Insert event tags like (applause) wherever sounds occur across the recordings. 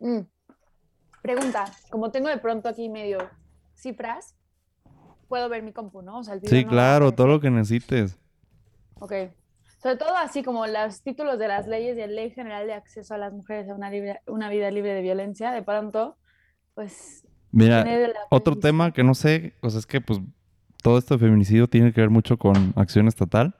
Mm. Pregunta, como tengo de pronto aquí medio cifras, puedo ver mi compu, ¿no? O sea, el video Sí, no claro, todo lo que necesites. Ok. Sobre todo así como los títulos de las leyes y la Ley General de Acceso a las Mujeres a una, libre- una vida libre de violencia, de pronto, pues... Mira, otro tema que no sé, o sea, es que pues todo esto de feminicidio tiene que ver mucho con acción estatal,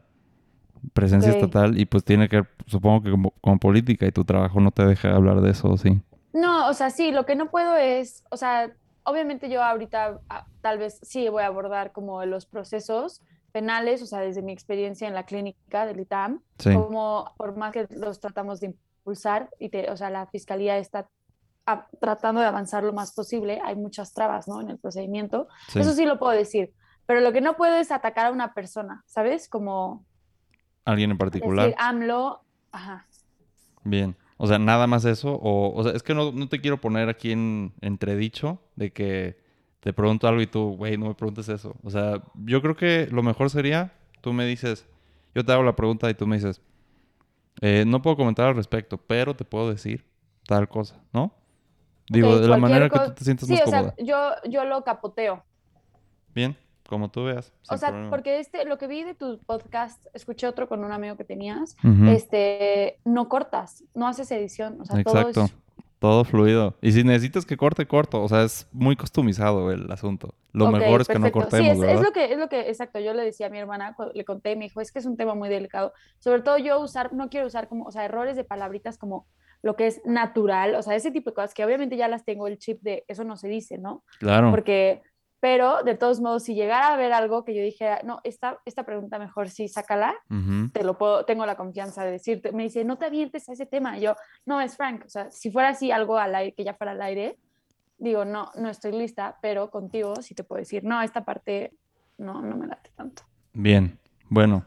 presencia estatal y pues tiene que ver, supongo que como- con política y tu trabajo no te deja hablar de eso, ¿sí? No, o sea, sí, lo que no puedo es, o sea, obviamente yo ahorita ah, tal vez sí voy a abordar como los procesos penales, o sea, desde mi experiencia en la clínica del ITAM, Sí. como por más que los tratamos de impulsar y te- o sea, la fiscalía está ah, tratando de avanzar lo más posible, hay muchas trabas, ¿no? En el procedimiento. Sí. Eso sí lo puedo decir, pero lo que no puedo es atacar a una persona, ¿sabes? Como ¿Alguien en particular? decir AMLO, ajá. Bien. O sea, nada más eso. O, o sea, es que no, no te quiero poner aquí en entredicho de que te pregunto algo y tú, güey, no me preguntes eso. O sea, yo creo que lo mejor sería, tú me dices, yo te hago la pregunta y tú me dices, eh, no puedo comentar al respecto, pero te puedo decir tal cosa, ¿no? Digo, de la manera que tú te sientas Sí, más o sea, yo, yo lo capoteo. Bien, como tú veas. O sea, problema. porque este, lo que vi de tu podcast, escuché otro con un amigo que tenías, este, no cortas, no haces edición, o sea, todo Exacto. es, Todo fluido. Y si necesitas que corte, corto. O sea, es muy customizado el asunto. Lo mejor es que no cortemos, Sí, es, es lo que, es lo que, exacto, yo le decía a mi hermana, le conté, me dijo, es que es un tema muy delicado, sobre todo yo usar, no quiero usar como, o sea, errores de palabritas como lo que es natural, o sea, ese tipo de cosas que obviamente ya las tengo el chip de eso no se dice, ¿no? Claro. Porque, pero de todos modos, si llegara a ver algo que yo dije, no, esta, esta pregunta mejor sí, sácala, te lo puedo, tengo la confianza de decirte. Me dice, no te avientes a ese tema. Y yo, no, es Frank. O sea, si fuera así algo al aire, que ya fuera al aire, digo, no, no estoy lista, pero contigo sí te puedo decir, no, esta parte no, no me late tanto. Bien. Bueno,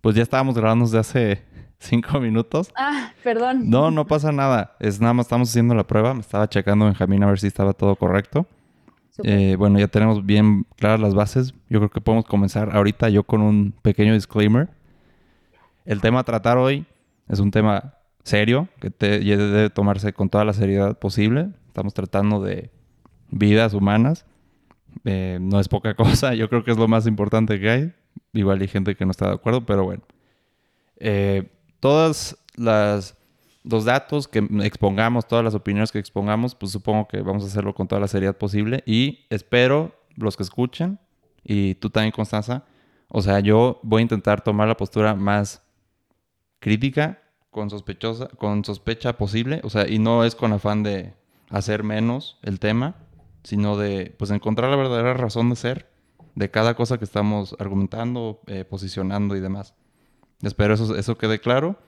pues ya estábamos grabando desde hace (laughs) cinco minutos. Ah, perdón. No, no pasa nada. Es nada más estamos haciendo la prueba. Me estaba checando Benjamín a ver si estaba todo correcto. Eh, bueno, ya tenemos bien claras las bases. Yo creo que podemos comenzar ahorita yo con un pequeño disclaimer. El tema a tratar hoy es un tema serio que te- debe tomarse con toda la seriedad posible. Estamos tratando de vidas humanas. Eh, no es poca (laughs) cosa. Yo creo que es lo más importante que hay. Igual hay gente que no está de acuerdo, pero bueno. Eh, todas las los datos que expongamos, todas las opiniones que expongamos, pues supongo que vamos a hacerlo con toda la seriedad posible y espero los que escuchen y tú también Constanza, o sea, yo voy a intentar tomar la postura más crítica, con sospechosa, con sospecha posible, o sea, y no es con afán de hacer menos el tema, sino de pues encontrar la verdadera razón de ser de cada cosa que estamos argumentando, eh, posicionando y demás. Espero eso, eso quede claro.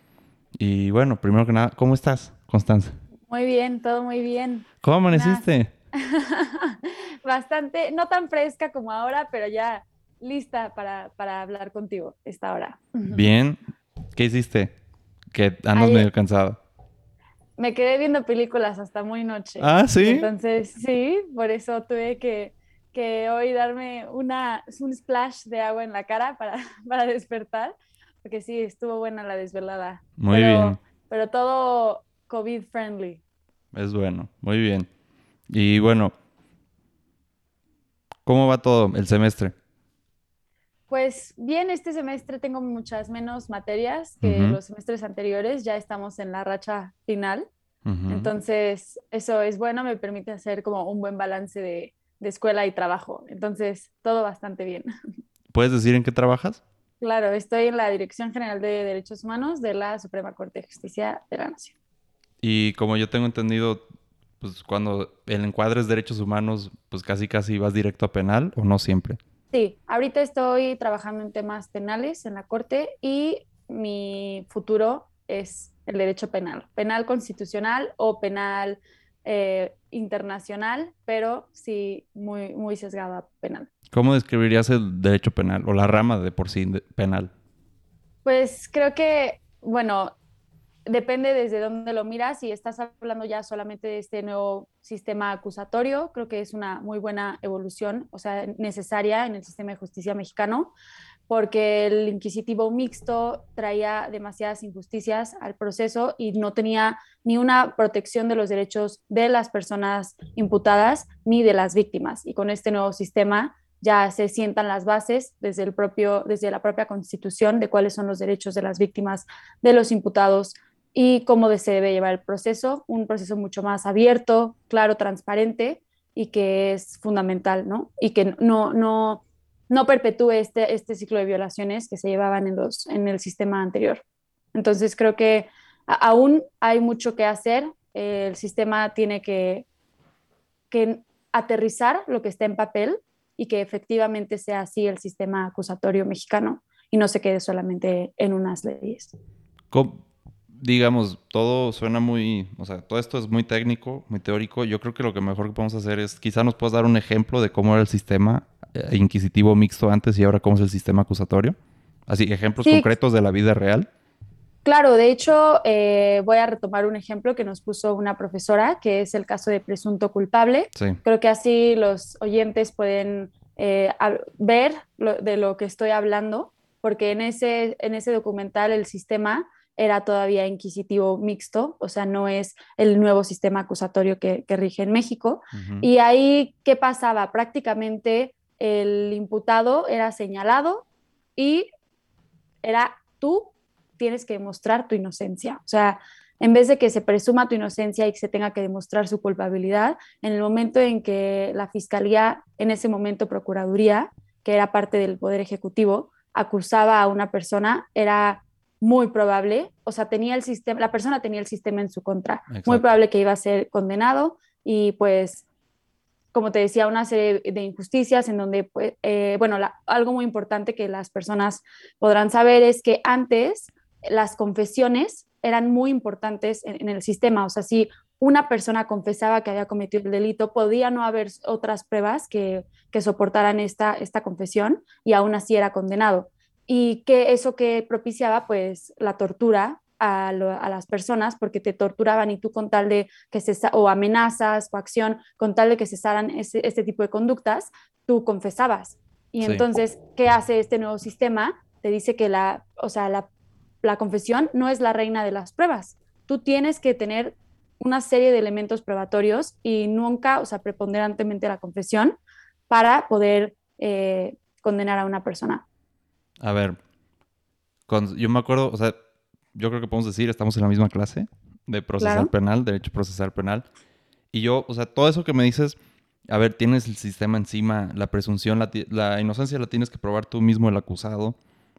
Y bueno, primero que nada, ¿cómo estás, Constanza? Muy bien, todo muy bien. ¿Cómo amaneciste? (laughs) Bastante, no tan fresca como ahora, pero ya lista para, para hablar contigo esta hora. Bien. ¿Qué hiciste? Que andas Ayer- medio cansado. Me quedé viendo películas hasta muy noche. Ah, ¿sí? Entonces, sí, por eso tuve que, que hoy darme una, un splash de agua en la cara para, (laughs) para despertar, porque sí, estuvo buena la desvelada. Muy pero, bien. Pero todo COVID friendly. Es bueno. Muy bien. Y bueno, ¿cómo va todo el semestre? Pues bien, este semestre tengo muchas menos materias que los semestres anteriores, ya estamos en la racha final, entonces eso es bueno, me permite hacer como un buen balance de, de escuela y trabajo, entonces todo bastante bien. (laughs) ¿Puedes decir en qué trabajas? Claro, estoy en la Dirección General de Derechos Humanos de la Suprema Corte de Justicia de la Nación. Y como yo tengo entendido, pues cuando el encuadre es derechos humanos, pues casi casi vas directo a penal o no siempre. Sí, ahorita estoy trabajando en temas penales en la Corte y mi futuro es el derecho penal, penal constitucional o penal eh, internacional, pero sí muy, muy sesgado a penal. ¿Cómo describirías el derecho penal o la rama de por sí penal? Pues creo que, bueno, depende desde dónde lo miras. Si estás hablando ya solamente de este nuevo sistema acusatorio, creo que es una muy buena evolución, o sea, necesaria en el sistema de justicia mexicano. porque el inquisitivo mixto traía demasiadas injusticias al proceso y no tenía ni una protección de los derechos de las personas imputadas ni de las víctimas. Y con este nuevo sistema ya se sientan las bases desde, el propio, desde la propia constitución de cuáles son los derechos de las víctimas, de los imputados y cómo se debe llevar el proceso, un proceso mucho más abierto, claro, transparente y que es fundamental, ¿no? Y que no, no, no perpetúe este, este ciclo de violaciones que se llevaban en, los, en el sistema anterior. Entonces creo que aún hay mucho que hacer. el sistema tiene que, que aterrizar lo que está en papel y que efectivamente sea así el sistema acusatorio mexicano y no se quede solamente en unas leyes. digamos, todo suena muy, o sea, todo esto es muy técnico, muy teórico. Yo creo que lo que mejor que podemos hacer es, quizá nos puedas dar un ejemplo de cómo era el sistema eh, inquisitivo mixto antes y ahora cómo es el sistema acusatorio? Así, ejemplos concretos de la vida real. Claro, de hecho, eh, voy a retomar un ejemplo que nos puso una profesora, que es el caso de presunto culpable. Creo que así los oyentes pueden eh, ver de lo que estoy hablando, porque en ese, en ese documental el sistema era todavía inquisitivo mixto, o sea, no es el nuevo sistema acusatorio que, rige en México. Y ahí, ¿qué pasaba? Prácticamente el imputado era señalado y era tú tienes que demostrar tu inocencia. O sea, en vez de que se presuma tu inocencia y que se tenga que demostrar su culpabilidad, en el momento en que la fiscalía, en ese momento Procuraduría, que era parte del Poder Ejecutivo, acusaba a una persona, era muy probable, o sea, tenía el sistema, la persona tenía el sistema en su contra, muy probable que iba a ser condenado y pues como te decía, una serie de injusticias en donde, pues, eh, bueno, algo muy importante que las personas podrán saber es que antes las confesiones eran muy importantes en, el sistema. O sea, si una persona confesaba que había cometido el delito, podía no haber otras pruebas que, que soportaran esta, esta confesión y aún así era condenado. Y que eso que propiciaba, pues, la tortura a, las personas porque te torturaban y tú con tal de que se o amenazas, acción con tal de que cesaran ese, este tipo de conductas, tú confesabas. Y entonces, ¿qué hace este nuevo sistema? Te dice que la, o sea, la, la confesión no es la reina de las pruebas. Tú tienes que tener una serie de elementos probatorios y nunca, o sea, preponderantemente la confesión para poder eh, condenar a una persona. A ver, yo me acuerdo, o sea, yo creo que podemos decir, estamos en la misma clase de procesar penal, derecho procesar penal. Y yo, o sea, todo eso que me dices, a ver, tienes el sistema encima, la presunción, la, inocencia la tienes que probar tú mismo, el acusado.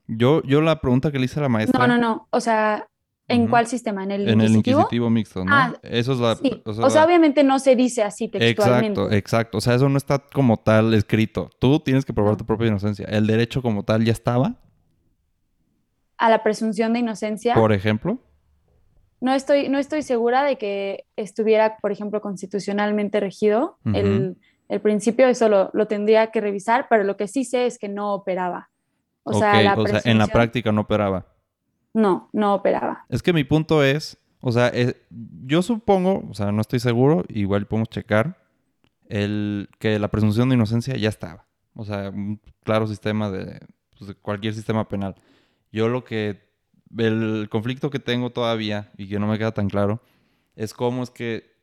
Yo, yo la pregunta que le hice a la maestra... No, no, no, o sea, ¿en cuál sistema? ¿En el inquisitivo? En el inquisitivo mixto, ¿no? Ah, eso es la... O sea, obviamente no se dice así textualmente. Exacto, exacto. O sea, eso no está como tal escrito. Tú tienes que probar tu propia inocencia. El derecho como tal ya estaba a la presunción de inocencia. Por ejemplo. No estoy, no estoy segura de que estuviera, por ejemplo, constitucionalmente regido el, principio, eso lo, tendría que revisar, pero lo que sí sé es que no operaba. O, sea, en la práctica no operaba. No, no operaba. Es que mi punto es, o sea, eh, yo supongo, o sea, no estoy seguro, igual podemos checar, el, que la presunción de inocencia ya estaba. O sea, un claro sistema de, pues, de cualquier sistema penal. Yo lo que, el conflicto que tengo todavía y que no me queda tan claro, es cómo es que,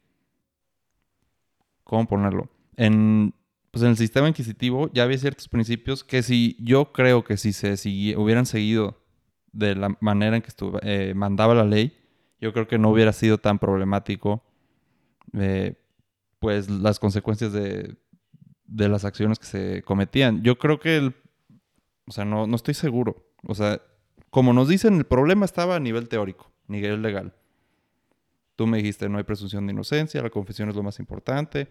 ¿cómo ponerlo? En, pues en el sistema inquisitivo ya había ciertos principios que si yo creo que si se hubieran seguido de la manera en que eh, mandaba la ley, yo creo que no hubiera sido tan problemático eh, pues las consecuencias de, las acciones que se cometían. Yo creo que el, o sea, no, estoy seguro. O sea, como nos dicen, el problema estaba a nivel teórico, nivel legal. Tú me dijiste, no hay presunción de inocencia, la confesión es lo más importante.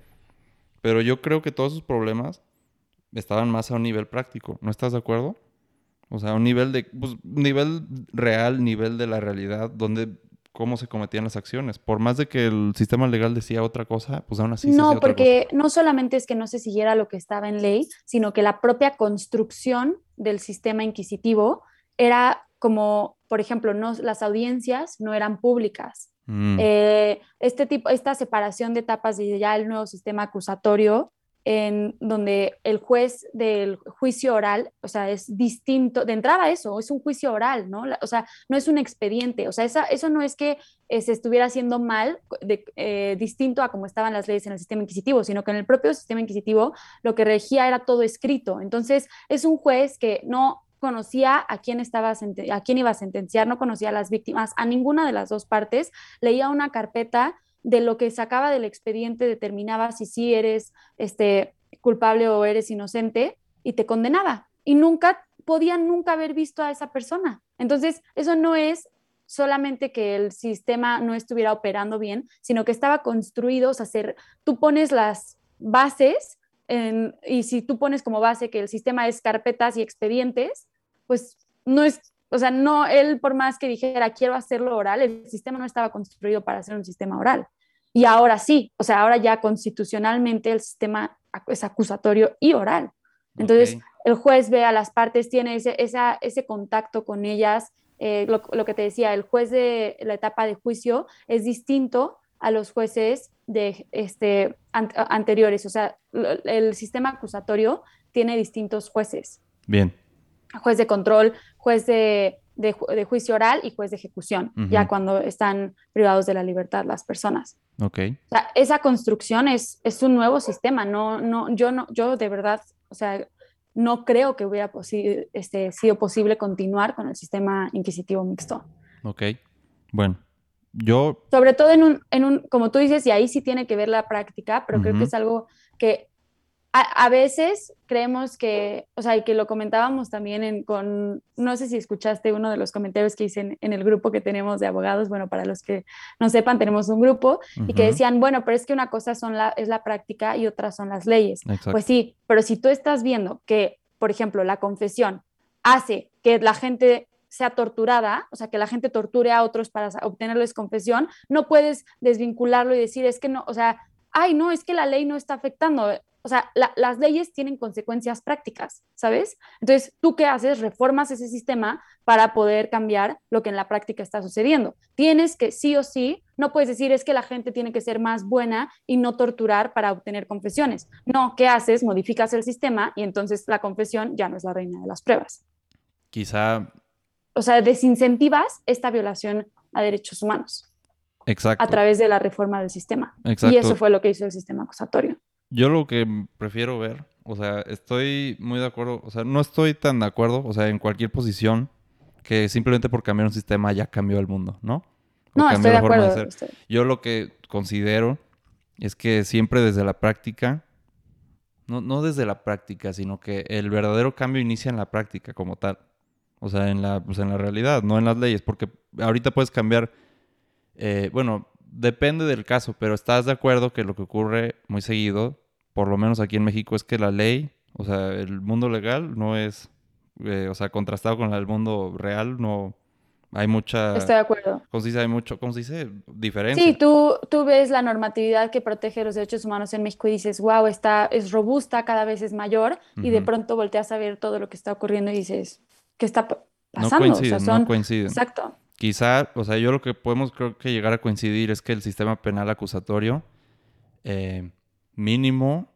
Pero yo creo que todos esos problemas estaban más a un nivel práctico. ¿No estás de acuerdo? O sea, a un nivel de, pues, nivel real, nivel de la realidad, donde cómo se cometían las acciones. Por más de que el sistema legal decía otra cosa, pues aún así. No, se porque no solamente es que no se siguiera lo que estaba en ley, sino que la propia construcción del sistema inquisitivo era como, por ejemplo, no, las audiencias no eran públicas. Mm. Eh, este tipo, esta separación de etapas de ya el nuevo sistema acusatorio en donde el juez del juicio oral, o sea, es distinto, de entrada eso, es un juicio oral, ¿no? o sea, no es un expediente, o sea, eso no es que eh, se estuviera haciendo mal, de, eh, distinto a como estaban las leyes en el sistema inquisitivo, sino que en el propio sistema inquisitivo lo que regía era todo escrito. Entonces, es un juez que no conocía a quién, estaba a quién iba a sentenciar, no conocía a las víctimas, a ninguna de las dos partes, leía una carpeta de lo que sacaba del expediente determinaba si sí eres este, culpable o eres inocente y te condenaba. Y nunca podían nunca haber visto a esa persona. Entonces, eso no es solamente que el sistema no estuviera operando bien, sino que estaba construido, o sea, tú pones las bases y si tú pones como base que el sistema es carpetas y expedientes, pues no es, o sea, no, él por más que dijera quiero hacerlo oral, el sistema no estaba construido para hacer un sistema oral. Y ahora sí, o sea, ahora ya constitucionalmente el sistema es acusatorio y oral. Entonces, el juez ve a las partes, tiene ese, ese contacto con ellas. Eh, lo, que te decía, el juez de la etapa de juicio es distinto a los jueces de, este, anteriores. O sea, el sistema acusatorio tiene distintos jueces. Bien. Juez de control, juez de, de, juicio oral y juez de ejecución, ya cuando están privados de la libertad las personas. Ok. O sea, esa construcción es, es un nuevo sistema, no, no, yo no, yo de verdad, o sea, no creo que hubiera este, sido posible continuar con el sistema inquisitivo mixto. Ok, bueno, yo... Sobre todo en un, en un, como tú dices, y ahí sí tiene que ver la práctica, pero creo que es algo que a, veces creemos que, o sea, y que lo comentábamos también en, con, no sé si escuchaste uno de los comentarios que hice en, el grupo que tenemos de abogados, bueno, para los que no sepan, tenemos un grupo, y que decían, bueno, pero es que una cosa son la, es la práctica y otra son las leyes. Pues sí, pero si tú estás viendo que, por ejemplo, la confesión hace que la gente sea torturada, o sea, que la gente torture a otros para obtenerles confesión, no puedes desvincularlo y decir, es que no, o sea, ay, no, es que la ley no está afectando o sea, las leyes tienen consecuencias prácticas, ¿sabes? Entonces, ¿tú qué haces? Reformas ese sistema para poder cambiar lo que en la práctica está sucediendo. Tienes que, sí o sí, no puedes decir es que la gente tiene que ser más buena y no torturar para obtener confesiones. No, ¿qué haces? Modificas el sistema y entonces la confesión ya no es la reina de las pruebas. Quizá... O sea, desincentivas esta violación a derechos humanos. Exacto. A través de la reforma del sistema. Exacto. Y eso fue lo que hizo el sistema acusatorio. Yo lo que prefiero ver, o sea, estoy muy de acuerdo, o sea, no estoy tan de acuerdo, o sea, en cualquier posición, que simplemente por cambiar un sistema ya cambió el mundo, ¿no? no, estoy de acuerdo. Yo lo que considero es que siempre desde la práctica, no, no desde la práctica, sino que el verdadero cambio inicia en la práctica como tal. O sea, en la, pues en la realidad, no en las leyes, porque ahorita puedes cambiar, eh, bueno, depende del caso, pero estás de acuerdo que lo que ocurre muy seguido, por lo menos aquí en México, es que la ley, o sea, el mundo legal no es, eh, o sea, contrastado con el mundo real, no hay mucha... Estoy de acuerdo. ¿Cómo se dice? Hay mucho, ¿cómo se dice? Diferencia. Sí, tú, tú ves la normatividad que protege los derechos humanos en México y dices, wow, está, es robusta, cada vez es mayor, y de pronto volteas a ver todo lo que está ocurriendo y dices, ¿qué está pasando? No coinciden, no coinciden. Exacto. Quizá, o sea, yo lo que podemos creo que llegar a coincidir es que el sistema penal acusatorio eh, mínimo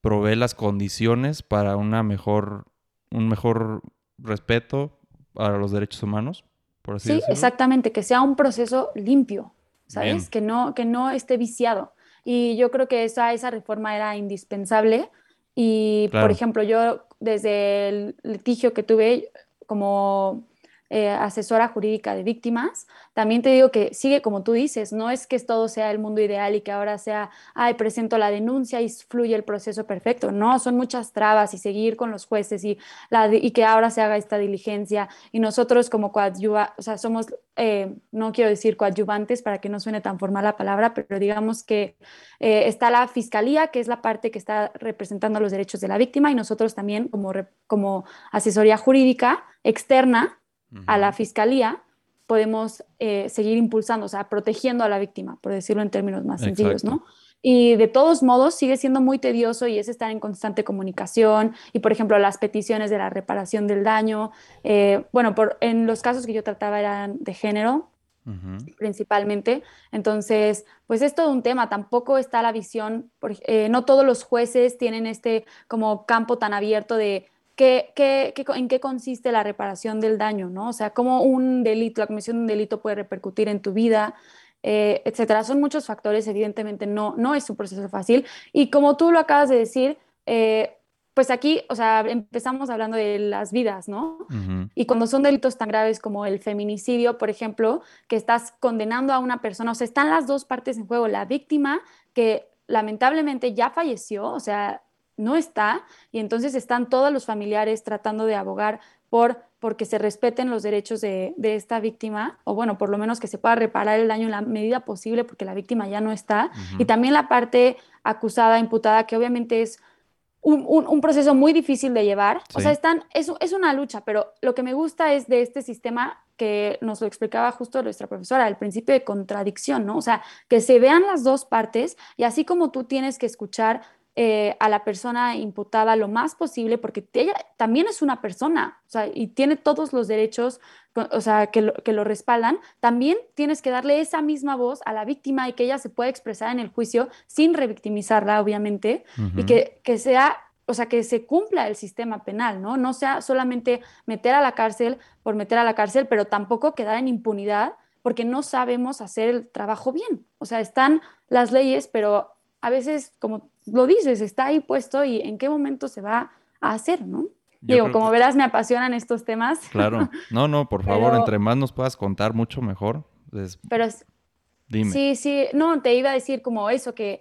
provee las condiciones para una mejor, un mejor respeto a los derechos humanos, por así sí, exactamente, que sea un proceso limpio, ¿sabes? Que no, que no esté viciado. Y yo creo que esa, esa reforma era indispensable. Y, por ejemplo, yo desde el litigio que tuve como eh, asesora jurídica de víctimas, también te digo que sigue como tú dices, no es que todo sea el mundo ideal y que ahora sea, ay, presento la denuncia y fluye el proceso perfecto, no, son muchas trabas y seguir con los jueces y, que ahora se haga esta diligencia. Y nosotros como coadyuva, somos, eh, no quiero decir coadyuvantes para que no suene tan formal la palabra, pero digamos que eh, está la fiscalía, que es la parte que está representando los derechos de la víctima y nosotros también como, como asesoría jurídica externa, a la fiscalía, podemos eh, seguir impulsando, o sea, protegiendo a la víctima, por decirlo en términos más sencillos, ¿no? Y de todos modos sigue siendo muy tedioso y es estar en constante comunicación y, por ejemplo, las peticiones de la reparación del daño. Eh, bueno, por, en los casos que yo trataba eran de género, principalmente. Entonces, pues es todo un tema, tampoco está la visión, eh, no todos los jueces tienen este como campo tan abierto de qué, qué, en qué consiste la reparación del daño, ¿no? O sea, cómo un delito, la comisión de un delito puede repercutir en tu vida, eh, etcétera. Son muchos factores, evidentemente no, no es un proceso fácil. Y como tú lo acabas de decir, eh, pues aquí, o sea, empezamos hablando de las vidas, ¿no? Y cuando son delitos tan graves como el feminicidio, por ejemplo, que estás condenando a una persona, o sea, están las dos partes en juego, la víctima que lamentablemente ya falleció, o sea, no está, y entonces están todos los familiares tratando de abogar por porque se respeten los derechos de, de, esta víctima, o bueno, por lo menos que se pueda reparar el daño en la medida posible porque la víctima ya no está, y también la parte acusada, imputada, que obviamente es un, proceso muy difícil de llevar. O sea, están, es, es una lucha, pero lo que me gusta es de este sistema que nos lo explicaba justo nuestra profesora, el principio de contradicción, ¿no? O sea, que se vean las dos partes y así como tú tienes que escuchar eh, a la persona imputada lo más posible, porque ella también es una persona, o sea, y tiene todos los derechos, o sea, que lo, que lo respaldan, también tienes que darle esa misma voz a la víctima y que ella se pueda expresar en el juicio sin revictimizarla, obviamente, y que, que sea o sea, que se cumpla el sistema penal, ¿no? No sea solamente meter a la cárcel por meter a la cárcel, pero tampoco quedar en impunidad porque no sabemos hacer el trabajo bien. O sea, están las leyes, pero a veces, como lo dices, está ahí puesto y en qué momento se va a hacer, ¿no? Digo, como verás, me apasionan estos temas. Claro. No, no, por (laughs) favor, entre más nos puedas contar, mucho mejor. Pero Dime. Sí, sí, no, te iba a decir como eso, que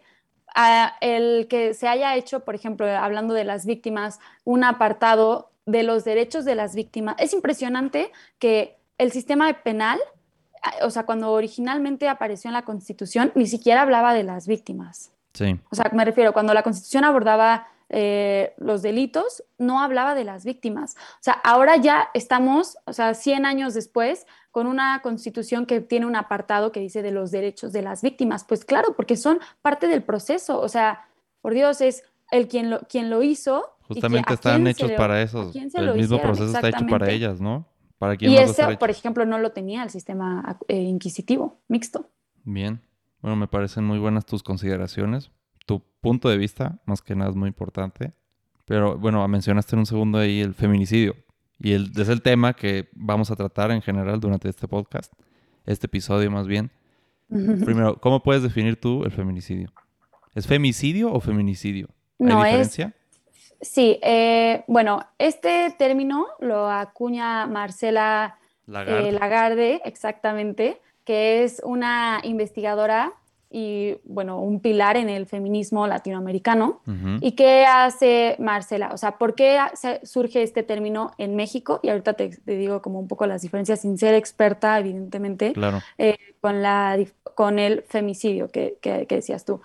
ah, el que se haya hecho, por ejemplo, hablando de las víctimas, un apartado de los derechos de las víctimas. Es impresionante que el sistema penal, ah, o sea, cuando originalmente apareció en la Constitución, ni siquiera hablaba de las víctimas. Sí. O sea, me refiero, cuando la Constitución abordaba eh, los delitos, no hablaba de las víctimas. O sea, ahora ya estamos, o sea, 100 años después, con una constitución que tiene un apartado que dice de los derechos de las víctimas. Pues claro, porque son parte del proceso. O sea, por Dios, es el quien lo, quien lo hizo. Justamente están hechos para eso. El mismo proceso está hecho para ellas, ¿no? ¿Para y eso, por ejemplo, no lo tenía el sistema eh, inquisitivo mixto. Bien. Bueno, me parecen muy buenas tus consideraciones. Tu punto de vista, más que nada, es muy importante. Pero bueno, mencionaste en un segundo ahí el feminicidio. Y el, es el tema que vamos a tratar en general durante este podcast, este episodio más bien. (laughs) Primero, ¿cómo puedes definir tú el feminicidio? ¿Es femicidio o feminicidio? ¿Hay no, diferencia? Es, sí, eh, bueno, este término lo acuña Marcela Lagarde, eh, Lagarde exactamente que es una investigadora y, bueno, un pilar en el feminismo latinoamericano. ¿Y qué hace Marcela? O sea, ¿por qué surge este término en México? Y ahorita te, digo como un poco las diferencias, sin ser experta, evidentemente, eh, con, la, con el femicidio que, que, que decías tú.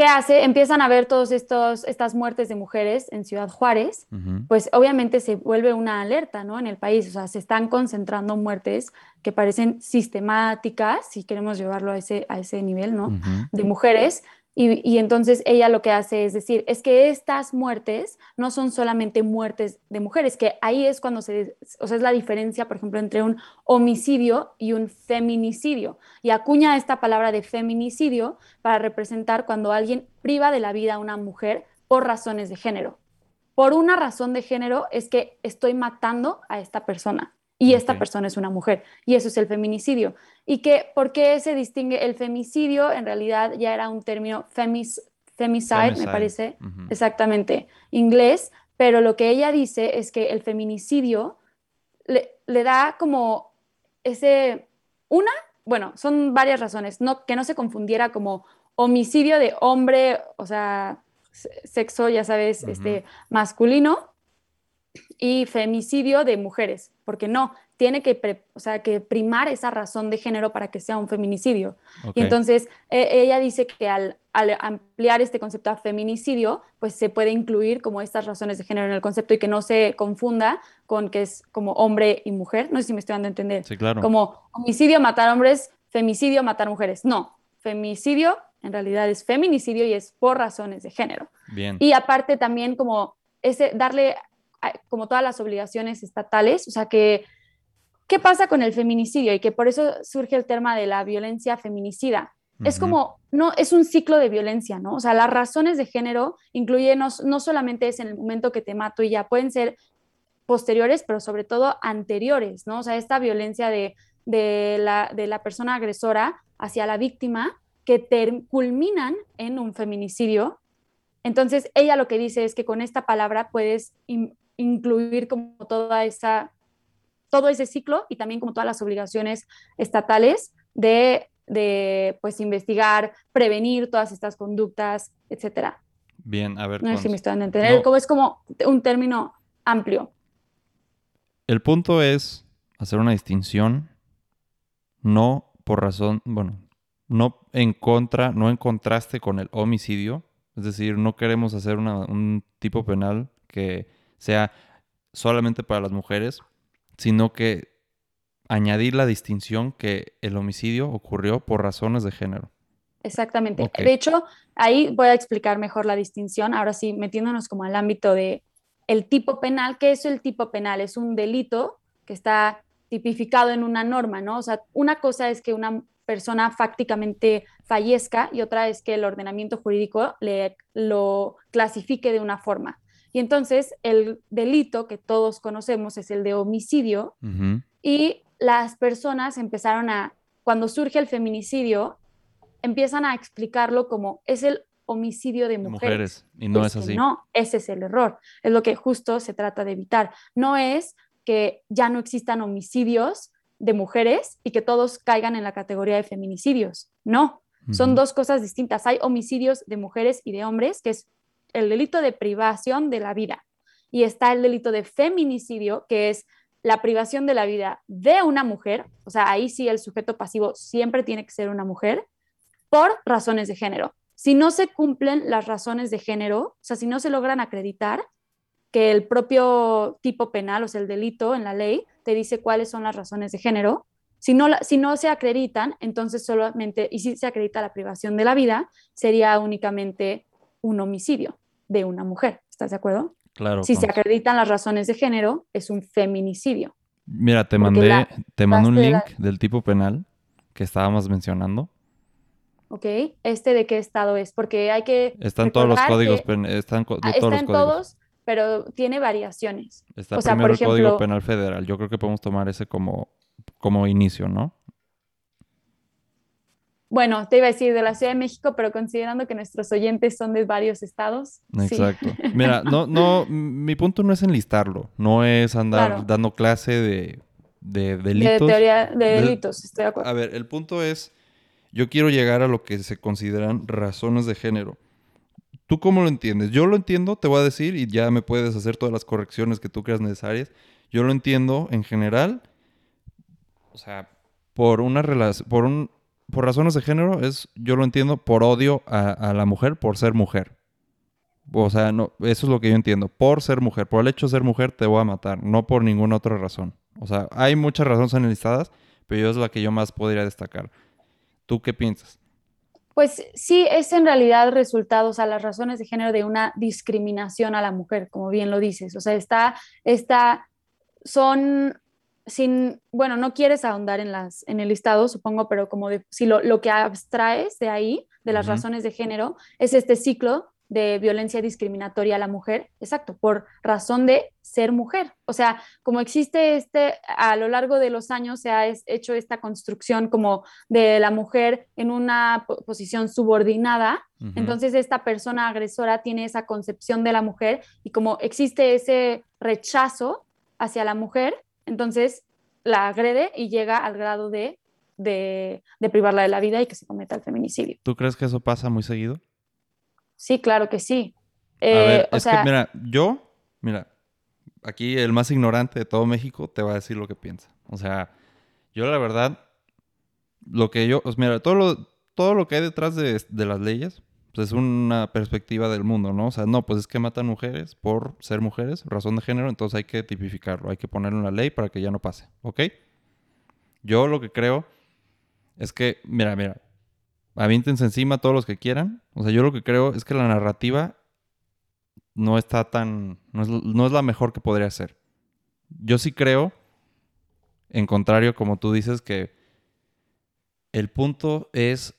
¿Qué hace? Empiezan a ver todas estas muertes de mujeres en Ciudad Juárez, pues obviamente se vuelve una alerta, ¿no? En el país, o sea, se están concentrando muertes que parecen sistemáticas, si queremos llevarlo a ese, a ese nivel, ¿no? De mujeres, y, entonces ella lo que hace es decir, es que estas muertes no son solamente muertes de mujeres, que ahí es cuando se, o sea, es la diferencia, por ejemplo, entre un homicidio y un feminicidio. Y acuña esta palabra de feminicidio para representar cuando alguien priva de la vida a una mujer por razones de género. Por una razón de género es que estoy matando a esta persona y esta persona es una mujer. Y eso es el feminicidio. ¿Y que, por qué se distingue el femicidio? En realidad ya era un término femis, femicide, me parece, exactamente, inglés, pero lo que ella dice es que el feminicidio le, le, da como ese, una, bueno, son varias razones, no, que no se confundiera como homicidio de hombre, o sea, sexo, ya sabes, este, masculino, y femicidio de mujeres, porque no, tiene que, o sea, que primar esa razón de género para que sea un feminicidio. Y entonces e, ella dice que al, ampliar este concepto a feminicidio, pues se puede incluir como estas razones de género en el concepto y que no se confunda con que es como hombre y mujer. No sé si me estoy dando a entender. Sí, claro. Como homicidio, matar hombres, femicidio, matar mujeres. No, femicidio en realidad es feminicidio y es por razones de género. Bien. Y aparte también como ese darle como todas las obligaciones estatales, o sea que ¿Qué pasa con el feminicidio? Y que por eso surge el tema de la violencia feminicida. Es como, no, es un ciclo de violencia, ¿no? O sea, las razones de género incluyen, no, no solamente es en el momento que te mato y ya, pueden ser posteriores, pero sobre todo anteriores, ¿no? O sea, esta violencia de, de, la, de la persona agresora hacia la víctima que culminan en un feminicidio. Entonces, ella lo que dice es que con esta palabra puedes incluir como toda esa, todo ese ciclo y también como todas las obligaciones estatales de de pues investigar, prevenir todas estas conductas, etcétera. Bien, a ver. No sé si me están entendiendo. Como es como un término amplio. El punto es hacer una distinción, no por razón, bueno, no en contra, no en contraste con el homicidio. Es decir, no queremos hacer un tipo penal que sea solamente para las mujeres, sino que añadir la distinción que el homicidio ocurrió por razones de género. Exactamente. De hecho, ahí voy a explicar mejor la distinción. Ahora sí, metiéndonos como al ámbito de el tipo penal. ¿Qué es el tipo penal? Es un delito que está tipificado en una norma, ¿no? O sea, una cosa es que una persona fácticamente fallezca y otra es que el ordenamiento jurídico le, lo clasifique de una forma. Y entonces el delito que todos conocemos es el de homicidio y las personas empezaron a, cuando surge el feminicidio, empiezan a explicarlo como es el homicidio de mujeres. y no es, así. No, ese es el error. Es lo que justo se trata de evitar. No es que ya no existan homicidios de mujeres y que todos caigan en la categoría de feminicidios. No, son dos cosas distintas. Hay homicidios de mujeres y de hombres, que es el delito de privación de la vida. Y está el delito de feminicidio, que es la privación de la vida de una mujer, o sea, ahí sí el sujeto pasivo siempre tiene que ser una mujer, por razones de género. Si no se cumplen las razones de género, o sea, si no se logran acreditar que el propio tipo penal, o sea, el delito en la ley, te dice cuáles son las razones de género, si no, si no se acreditan, entonces solamente, y si se acredita la privación de la vida, sería únicamente un homicidio de una mujer. ¿Estás de acuerdo? Si se acreditan las razones de género, es un feminicidio. Mira, te mandé, te mandé un link del tipo penal que estábamos mencionando. Ok, ¿este de qué estado es? Porque hay que... Están todos los códigos, están ah, todos todos, pero tiene variaciones. Está o sea, primero el Código Penal Federal. Yo creo que podemos tomar ese como, como inicio, ¿no? Bueno, te iba a decir de la Ciudad de México, pero considerando que nuestros oyentes son de varios estados. Exacto. (laughs) Mira, no, no, mi punto no es enlistarlo, no es andar dando clase de, de delitos. De teoría de delitos, estoy de acuerdo. A ver, el punto es, yo quiero llegar a lo que se consideran razones de género. ¿Tú cómo lo entiendes? Yo lo entiendo, te voy a decir, y ya me puedes hacer todas las correcciones que tú creas necesarias. Yo lo entiendo en general, o sea, por una relación, por un por razones de género es, yo lo entiendo, por odio a, la mujer por ser mujer. O sea, no, eso es lo que yo entiendo. Por ser mujer, por el hecho de ser mujer te voy a matar, no por ninguna otra razón. O sea, hay muchas razones enlistadas, pero es la que yo más podría destacar. ¿Tú qué piensas? Pues sí, es en realidad resultado, o sea, las razones de género de una discriminación a la mujer, como bien lo dices. O sea, está, está, son sin, bueno, no quieres ahondar en, las, en el listado, supongo, pero como de, si lo, lo, que abstraes de ahí, de las razones de género, es este ciclo de violencia discriminatoria a la mujer, exacto, por razón de ser mujer. O sea, como existe este, a lo largo de los años se ha hecho esta construcción como de la mujer en una posición subordinada, entonces esta persona agresora tiene esa concepción de la mujer y como existe ese rechazo hacia la mujer, entonces la agrede y llega al grado de, de, privarla de la vida y que se cometa el feminicidio. ¿Tú crees que eso pasa muy seguido? Sí, claro que sí. a ver, eh, es que mira, yo, mira, aquí el más ignorante de todo México te va a decir lo que piensa. O sea, yo la verdad, lo que yo, pues mira, todo lo, todo lo que hay detrás de, de las leyes, pues es una perspectiva del mundo, ¿no? O sea, no, pues es que matan mujeres por ser mujeres, razón de género, entonces hay que tipificarlo, hay que ponerlo en la ley para que ya no pase, ¿ok? Yo lo que creo es que, mira, mira, avíntense encima todos los que quieran, o sea, yo lo que creo es que la narrativa no está tan, no es, no es la mejor que podría ser. Yo sí creo En contrario, como tú dices, que el punto es,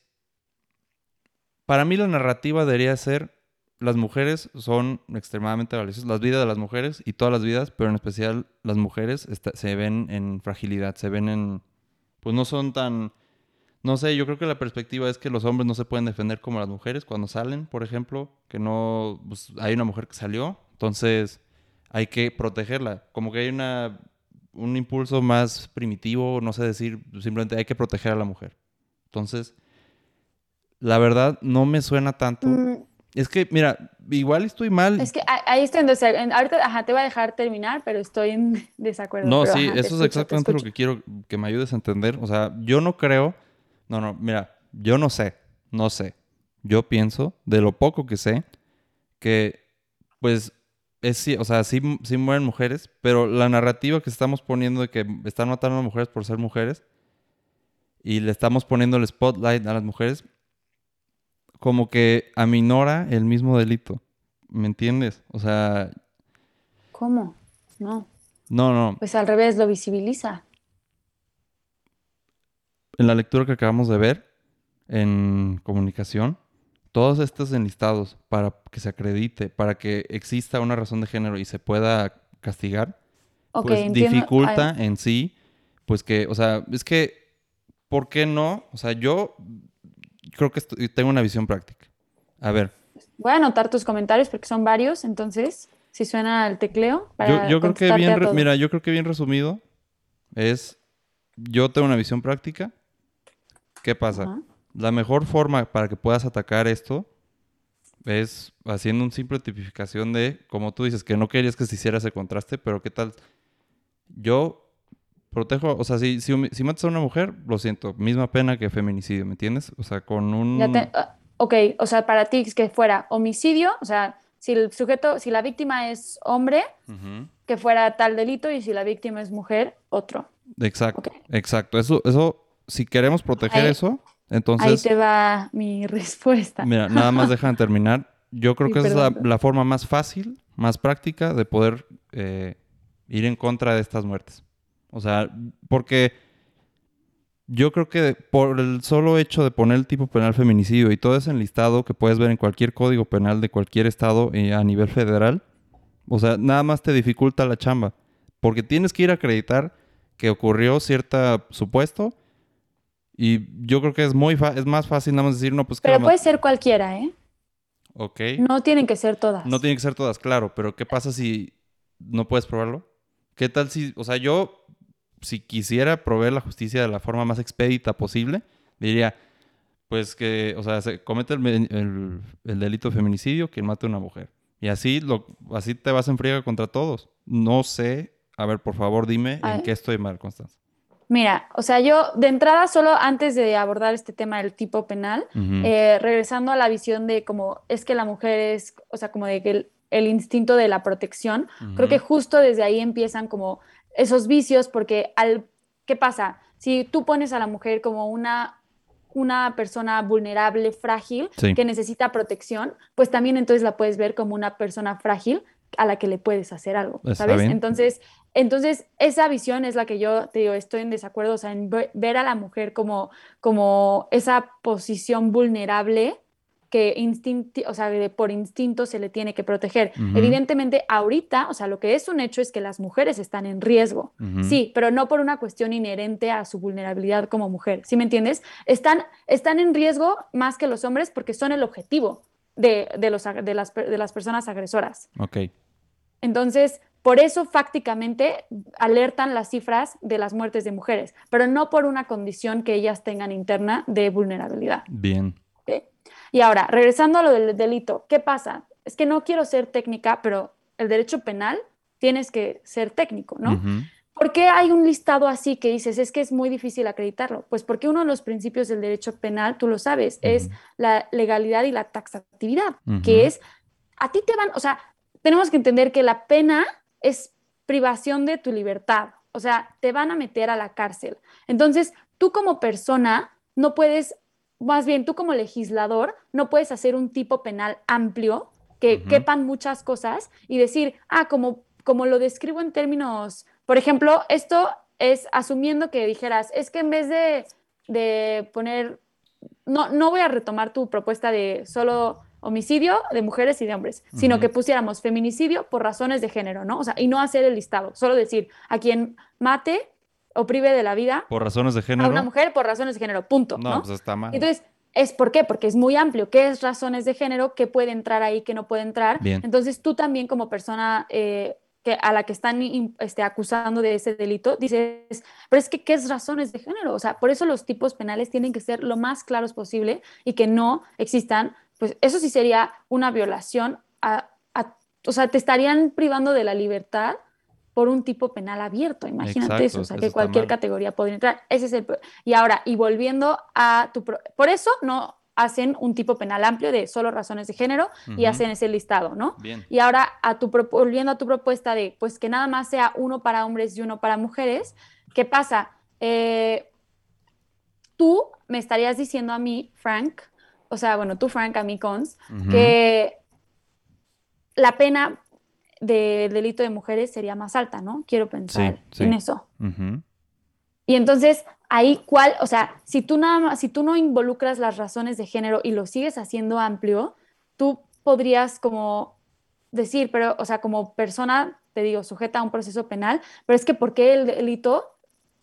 para mí la narrativa debería ser, las mujeres son extremadamente valiosas, las vidas de las mujeres y todas las vidas, pero en especial las mujeres se ven en fragilidad, se ven en, pues no son tan, no sé, yo creo que la perspectiva es que los hombres no se pueden defender como las mujeres cuando salen, por ejemplo, que no, pues hay una mujer que salió, entonces hay que protegerla, como que hay una un impulso más primitivo, no sé decir, simplemente hay que proteger a la mujer. Entonces, la verdad no me suena tanto. Mm. Es que, mira, igual estoy mal. Es que ahí estoy en desacuerdo. Ahorita ajá, te voy a dejar terminar, pero estoy en (laughs) desacuerdo. No, sí, eso es exactamente lo que quiero que me ayudes a entender. O sea, yo no creo. No, no, mira, yo no sé, no sé. Yo pienso, de lo poco que sé, que pues es, o sea, sí, sí mueren mujeres, pero la narrativa que estamos poniendo de que están matando a mujeres por ser mujeres y le estamos poniendo el spotlight a las mujeres, como que aminora el mismo delito. ¿Me entiendes? O sea... ¿Cómo? No. No, no. Pues al revés, lo visibiliza. En la lectura que acabamos de ver en comunicación, todos estos enlistados para que se acredite, para que exista una razón de género y se pueda castigar, pues dificulta en sí, pues que, o sea, es que, ¿por qué no? O sea, yo creo que tengo una visión práctica. A ver. Voy a anotar tus comentarios porque son varios, entonces, si suena el tecleo. Para yo, creo que bien, mira, yo creo que bien resumido es, yo tengo una visión práctica. ¿Qué pasa? La mejor forma para que puedas atacar esto es haciendo una simple tipificación de, como tú dices, que no querías que se hiciera ese contraste, pero ¿qué tal? Yo protejo, o sea, si, si, matas a una mujer, lo siento, misma pena que feminicidio, ¿me entiendes? O sea, con un... Ah, ok, o sea, para ti es que fuera homicidio, o sea, si el sujeto, si la víctima es hombre, que fuera tal delito, y si la víctima es mujer, otro. Exacto, exacto. Eso, eso, si queremos proteger eso, entonces, Ahí te va mi (laughs) respuesta. Mira, nada más dejan terminar. Yo creo que esa es la, forma más fácil, más práctica de poder eh, ir en contra de estas muertes. O sea, porque yo creo que por el solo hecho de poner el tipo penal feminicidio y todo ese enlistado que puedes ver en cualquier código penal de cualquier estado eh, a nivel federal, o sea, nada más te dificulta la chamba. Porque tienes que ir a acreditar que ocurrió cierto supuesto y yo creo que es muy es más fácil nada más decir, no, pues... Pero puede ser cualquiera, ¿eh? Ok. No tienen que ser todas. No tienen que ser todas, claro, pero ¿qué pasa si no puedes probarlo? ¿Qué tal si, o sea, yo, si quisiera proveer la justicia de la forma más expedita posible, diría, pues que, o sea, se comete el, delito de feminicidio quien mate a una mujer. Y así, lo, así te vas en friega contra todos. No sé, a ver, por favor, dime en qué estoy mal, Constanza. Mira, o sea, yo de entrada, solo antes de abordar este tema del tipo penal, eh, regresando a la visión de cómo es que la mujer es, o sea, como de que el, instinto de la protección, creo que justo desde ahí empiezan como esos vicios, porque al, ¿qué pasa? Si tú pones a la mujer como una, una persona vulnerable, frágil, que necesita protección, pues también entonces la puedes ver como una persona frágil a la que le puedes hacer algo, ¿sabes? Entonces, entonces, esa visión es la que yo te digo, estoy en desacuerdo, o sea, en ver a la mujer como, como esa posición vulnerable que o sea, por instinto se le tiene que proteger. Evidentemente, ahorita, o sea, lo que es un hecho es que las mujeres están en riesgo, sí, pero no por una cuestión inherente a su vulnerabilidad como mujer, ¿sí me entiendes? Están, están en riesgo más que los hombres porque son el objetivo de, los, de, las, de las personas agresoras. Ok. Entonces, por eso fácticamente alertan las cifras de las muertes de mujeres, pero no por una condición que ellas tengan interna de vulnerabilidad. Bien. Y ahora, regresando a lo del delito, ¿qué pasa? Es que no quiero ser técnica, pero el derecho penal tienes que ser técnico, ¿no? ¿Por qué hay un listado así que dices, es que es muy difícil acreditarlo? Pues porque uno de los principios del derecho penal, tú lo sabes, es la legalidad y la taxatividad, que es, a ti te van, o sea, tenemos que entender que la pena es privación de tu libertad, o sea, te van a meter a la cárcel. Entonces, tú como persona no puedes, más bien tú como legislador, no puedes hacer un tipo penal amplio que quepan muchas cosas y decir, ah, como, como lo describo en términos, por ejemplo, esto es asumiendo que dijeras, es que en vez de, de poner, no, no voy a retomar tu propuesta de solo homicidio de mujeres y de hombres, sino que pusiéramos feminicidio por razones de género, ¿no? O sea, y no hacer el listado, solo decir a quien mate o prive de la vida por razones de género a una mujer por razones de género, punto. No, No, pues está mal. Entonces, ¿es por qué? Porque es muy amplio. ¿Qué es razones de género? ¿Qué puede entrar ahí? ¿Qué no puede entrar? Bien. Entonces, tú también como persona eh, que, a la que están este, acusando de ese delito, dices, pero es que, ¿qué es razones de género? O sea, por eso los tipos penales tienen que ser lo más claros posible y que no existan, pues eso sí sería una violación a, a- o sea, te estarían privando de la libertad por un tipo penal abierto, imagínate Exacto, eso, o sea, eso que cualquier mal. categoría podría entrar. Ese es el y ahora, y volviendo a tu pro- por eso no hacen un tipo penal amplio de solo razones de género y hacen ese listado, ¿no? Bien. Y ahora, a tu, volviendo a tu propuesta de pues que nada más sea uno para hombres y uno para mujeres, ¿qué pasa? Eh, tú me estarías diciendo a mí, Frank, o sea, bueno, tú, Frank, a mí, Cons, que la pena del delito de mujeres sería más alta, ¿no? Quiero pensar Sí, sí. en eso. Y entonces, ahí, ¿cuál? O sea, si tú nada más, si tú no involucras las razones de género y lo sigues haciendo amplio, tú podrías como decir, pero, o sea, como persona, te digo, sujeta a un proceso penal, pero es que ¿por qué el delito?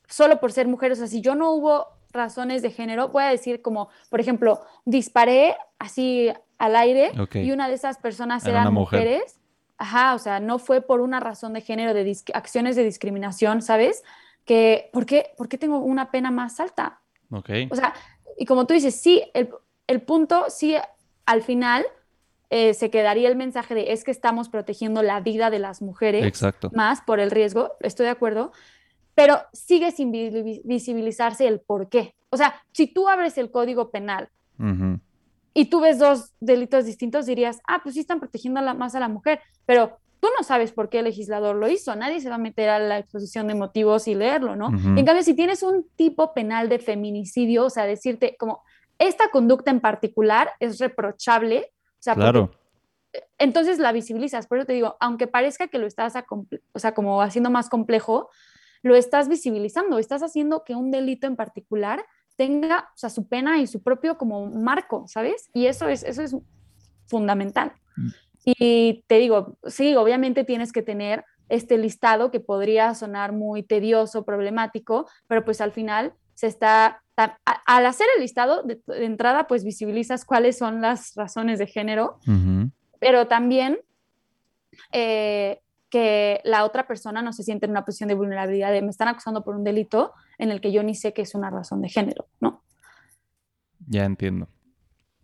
Solo por ser mujer, o sea, si yo no hubo razones de género, voy a decir como, por ejemplo, disparé así al aire y una de esas personas Era eran mujer. mujeres. Ajá, o sea, no fue por una razón de género, de acciones de discriminación, ¿sabes? Que, ¿por qué, ¿por qué tengo una pena más alta? Ok. O sea, y como tú dices, sí, el, el punto, sí, al final eh, se quedaría el mensaje de es que estamos protegiendo la vida de las mujeres Exacto. más por el riesgo, estoy de acuerdo, pero sigue sin vi- visibilizarse el por qué. O sea, si tú abres el código penal. Y tú ves dos delitos distintos, dirías, ah, pues sí están protegiendo más a la mujer, pero tú no sabes por qué el legislador lo hizo, nadie se va a meter a la exposición de motivos y leerlo, ¿no? Ujú. En cambio, si tienes un tipo penal de feminicidio, o sea, decirte como, esta conducta en particular es reprochable, o sea, Claro. entonces la visibilizas. Por eso te digo, aunque parezca que lo estás, o sea, como haciendo más complejo, lo estás visibilizando, estás haciendo que un delito en particular tenga, o sea, su pena y su propio como marco, ¿sabes? Y eso es, eso es fundamental. Mm. Y te digo, sí, obviamente tienes que tener este listado que podría sonar muy tedioso, problemático, pero pues al final se está, al hacer el listado de, de entrada, pues visibilizas cuáles son las razones de género pero también eh, que la otra persona no se siente en una posición de vulnerabilidad de me están acusando por un delito en el que yo ni sé que es una razón de género, ¿no? Ya entiendo.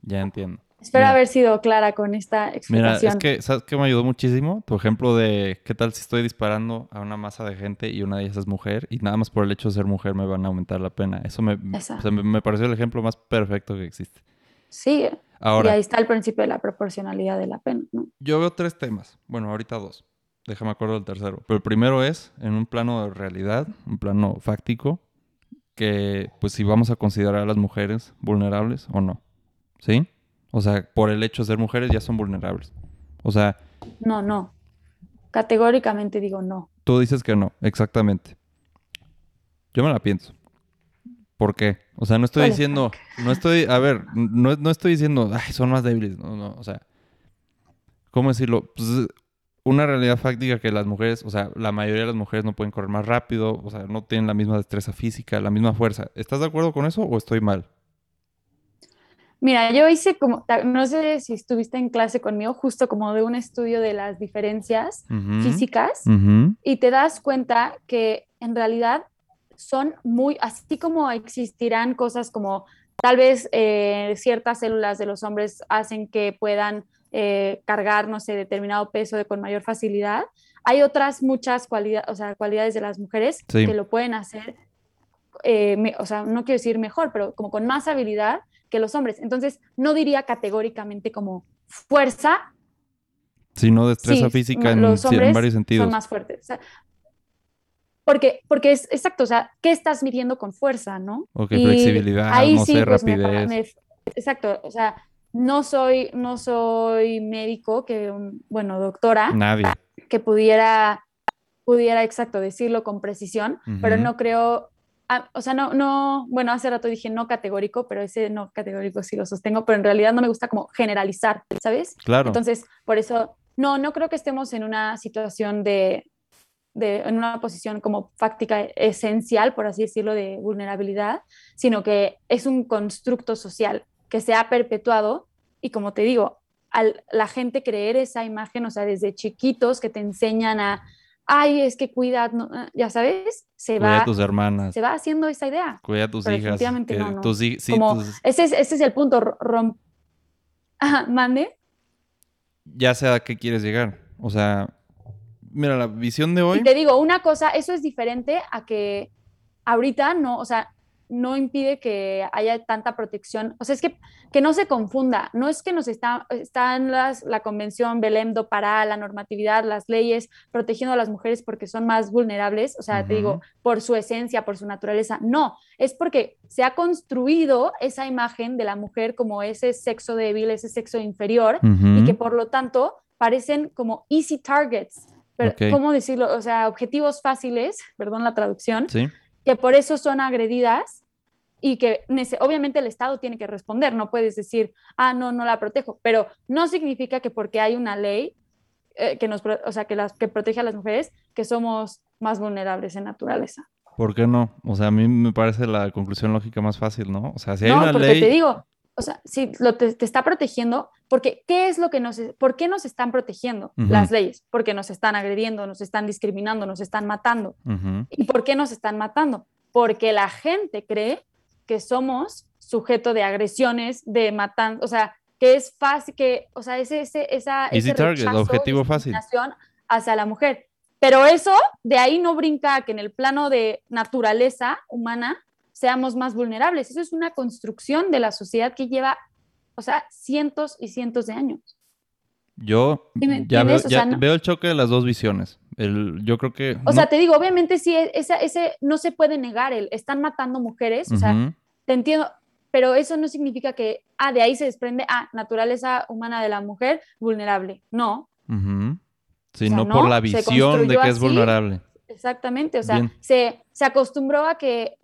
Ya entiendo. Espero Mira. haber sido clara con esta Mira, explicación. es que, ¿sabes qué me ayudó muchísimo? Tu ejemplo de qué tal si estoy disparando a una masa de gente y una de ellas es mujer y nada más por el hecho de ser mujer me van a aumentar la pena. Eso me, Esa. o sea, me, pareció el ejemplo más perfecto que existe. Sí, y Ahora, ahí está el principio de la proporcionalidad de la pena, ¿no? yo veo tres temas. Bueno, ahorita dos. Déjame acuerdo del tercero. Pero el primero es en un plano de realidad, un plano fáctico, que pues si vamos a considerar a las mujeres vulnerables o no. ¿Sí? O sea, por el hecho de ser mujeres ya son vulnerables. O sea, No, no. Categóricamente digo no. Tú dices que no, exactamente. Yo me la pienso. ¿Por qué? O sea, no estoy diciendo, no estoy, a ver, no, no estoy diciendo, ay, son más débiles. No, no, o sea, ¿cómo decirlo? Pues, una realidad fáctica que las mujeres, o sea, la mayoría de las mujeres no pueden correr más rápido, o sea, no tienen la misma destreza física, la misma fuerza. ¿Estás de acuerdo con eso o estoy mal? Mira, yo hice como, no sé si estuviste en clase conmigo, justo como de un estudio de las diferencias físicas. y te das cuenta que en realidad son muy, así como existirán cosas como tal vez eh, ciertas células de los hombres hacen que puedan eh, cargar, no sé, determinado peso de, con mayor facilidad, hay otras muchas cualidades, o sea, cualidades de las mujeres Sí. que lo pueden hacer, eh, me- o sea, no quiero decir mejor, pero como con más habilidad que los hombres. Entonces, no diría categóricamente como fuerza, Si no destreza Sí, física en, los varios sentidos. son más fuertes. O sea, porque, porque es exacto, o sea, ¿qué estás midiendo con fuerza, no? Ok, Y flexibilidad, ahí no sí, sé, pues, me- rapidez. me- exacto, o sea, no soy, no soy médico, que, bueno, doctora, Nadie. que pudiera pudiera, exacto, decirlo con precisión, pero no creo, ah, o sea, no, no, bueno, hace rato dije no categórico, pero ese no categórico sí lo sostengo, pero en realidad no me gusta como generalizar, ¿sabes? Claro. Entonces, por eso, no, no creo que estemos en una situación de, de, en una posición como fáctica esencial, por así decirlo, de vulnerabilidad, sino que es un constructo social que se ha perpetuado y como te digo, al la gente creer esa imagen, o sea, desde chiquitos que te enseñan a, ay, es que cuida, ah, ya sabes, se Cuida va, a tus hermanas. se va haciendo esa idea. Cuida a tus Pero hijas. definitivamente no, no. tus sí, Como, tus- ese, es, ese es el punto, ro- rom- Ajá, mande. ya sé a qué quieres llegar. O sea, mira, la visión de hoy. Y te digo, una cosa, eso es diferente a que ahorita no, o sea, no impide que haya tanta protección. O sea, es que, que no se confunda. No es que nos está, están las, la convención Belém do Pará, la normatividad, las leyes protegiendo a las mujeres porque son más vulnerables. O sea, te digo, por su esencia, por su naturaleza. No, es porque se ha construido esa imagen de la mujer como ese sexo débil, ese sexo inferior y que por lo tanto parecen como easy targets. Pero. ¿Cómo decirlo? O sea, objetivos fáciles, perdón la traducción, Sí. Que por eso son agredidas y que obviamente el Estado tiene que responder. No puedes decir, ah, no, no la protejo, pero no significa que porque hay una ley eh, que nos, o sea, que, las, que protege a las mujeres, que somos más vulnerables en naturaleza. ¿Por qué no? O sea, a mí me parece la conclusión lógica más fácil, ¿no? O sea, si hay no, una porque ley. te digo, o sea, si lo te, te está protegiendo, porque ¿qué es lo que nos, por qué nos están protegiendo las leyes? Porque nos están agrediendo, nos están discriminando, nos están matando. ¿Y por qué nos están matando? Porque la gente cree que somos sujeto de agresiones, de matan, o sea, que es fácil, que, o sea, ese, ese, esa, Easy ese target, rechazo, objetivo fácil. hacia la mujer. Pero eso, de ahí no brinca a que en el plano de naturaleza humana seamos más vulnerables. Eso es una construcción de la sociedad que lleva, o sea, cientos y cientos de años. Yo ¿Sí me ya, veo? O ya sea, no- veo el choque de las dos visiones. El, yo creo que. O sea, te digo, obviamente sí, esa, ese no se puede negar, el están matando mujeres, o sea, te entiendo, pero eso no significa que, ah, de ahí se desprende, ah, naturaleza humana de la mujer vulnerable. No, Ujú. Sí, O sea, no, no, por la visión de que es así. vulnerable. exactamente, o sea, se acostumbró a que,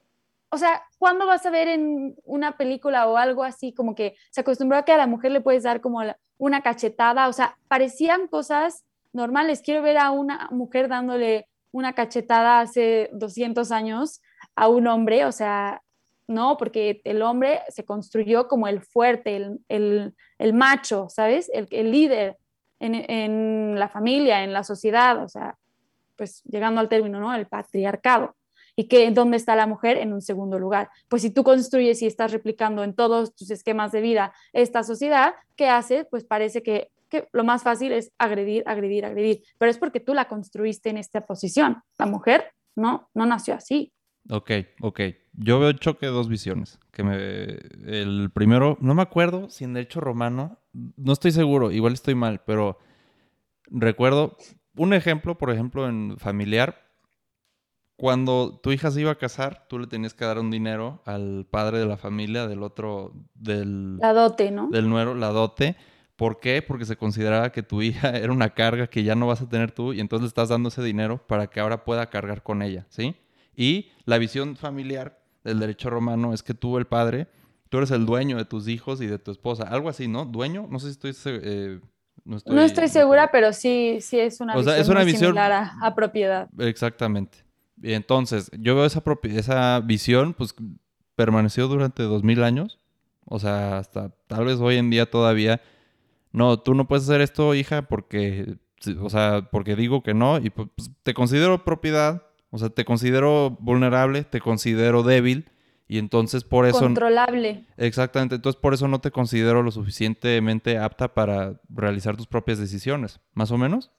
o sea, ¿cuándo vas a ver en una película o algo así como que se acostumbró a que a la mujer le puedes dar como una cachetada? O sea, parecían cosas normales. Quiero ver a una mujer dándole una cachetada hace 200 años a un hombre, o sea, no, porque el hombre se construyó como el fuerte, el, el- el macho, ¿sabes? El, el líder en, en la familia, en la sociedad, o sea, pues llegando al término, ¿no? El patriarcado. ¿Y que dónde está la mujer? En un segundo lugar. Pues si tú construyes y estás replicando en todos tus esquemas de vida esta sociedad, ¿qué hace? Pues parece que, que lo más fácil es agredir, agredir, agredir. Pero es porque tú la construiste en esta posición. La mujer no, no nació así. Ok, ok. Yo veo choque de dos visiones. Que me, el primero, no me acuerdo si en derecho romano, no estoy seguro, igual estoy mal, pero recuerdo un ejemplo, por ejemplo, en familiar. Cuando tu hija se iba a casar, tú le tenías que dar un dinero al padre de la familia, del otro, del, La dote, ¿no? del nuero, la dote. ¿Por qué? Porque se consideraba que tu hija (laughs) era una carga que ya no vas a tener tú y entonces le estás dando ese dinero para que ahora pueda cargar con ella, ¿sí? Y la visión familiar del derecho romano es que tú, el padre, tú eres el dueño de tus hijos y de tu esposa. Algo así, ¿no? ¿Dueño? No sé si estoy... eh, no estoy, no estoy de segura, pero sí, sí es una O sea, visión es una muy visión- similar a, a propiedad. Exactamente. Y entonces, yo veo esa, esa visión, pues, permaneció durante dos mil años. O sea, hasta tal vez hoy en día todavía. No, tú no puedes hacer esto, hija, porque, o sea, porque digo que no. Y pues, te considero propiedad, o sea, te considero vulnerable, te considero débil. Y entonces por eso... Controlable. Exactamente, entonces por eso no te considero lo suficientemente apta para realizar tus propias decisiones. ¿Más o menos?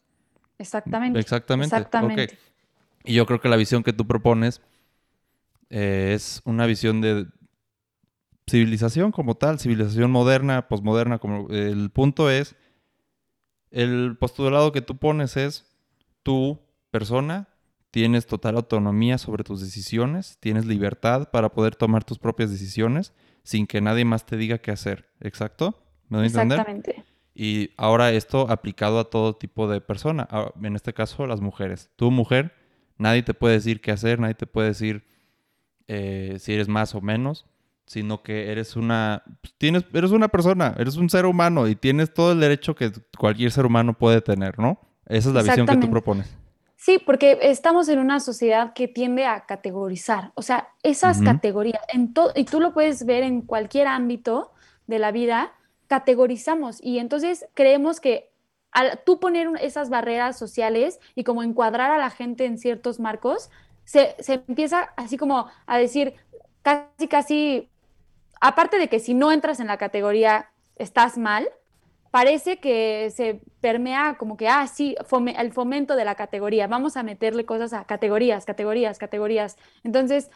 Exactamente. Exactamente. Exactamente. Y yo creo que la visión que tú propones eh, es una visión de civilización como tal, civilización moderna, posmoderna. Como, el punto es, el postulado que tú pones es, tú, persona, tienes total autonomía sobre tus decisiones, tienes libertad para poder tomar tus propias decisiones sin que nadie más te diga qué hacer. ¿Exacto? ¿Me doy a entender? Exactamente. Y ahora esto aplicado a todo tipo de persona, en este caso las mujeres. Tú mujer, nadie te puede decir qué hacer, nadie te puede decir eh, si eres más o menos, sino que eres una, pues, tienes, eres una persona, eres un ser humano y tienes todo el derecho que cualquier ser humano puede tener, ¿no? Esa es la visión que tú propones. Sí, porque estamos en una sociedad que tiende a categorizar, o sea, esas categorías, en todo, y tú lo puedes ver en cualquier ámbito de la vida, categorizamos y entonces creemos que al tú poner esas barreras sociales y como encuadrar a la gente en ciertos marcos, se, se empieza así como a decir casi, casi, aparte de que si no entras en la categoría estás mal, parece que se permea como que, ah, sí, el fomento de la categoría, vamos a meterle cosas a categorías, categorías, categorías. Entonces,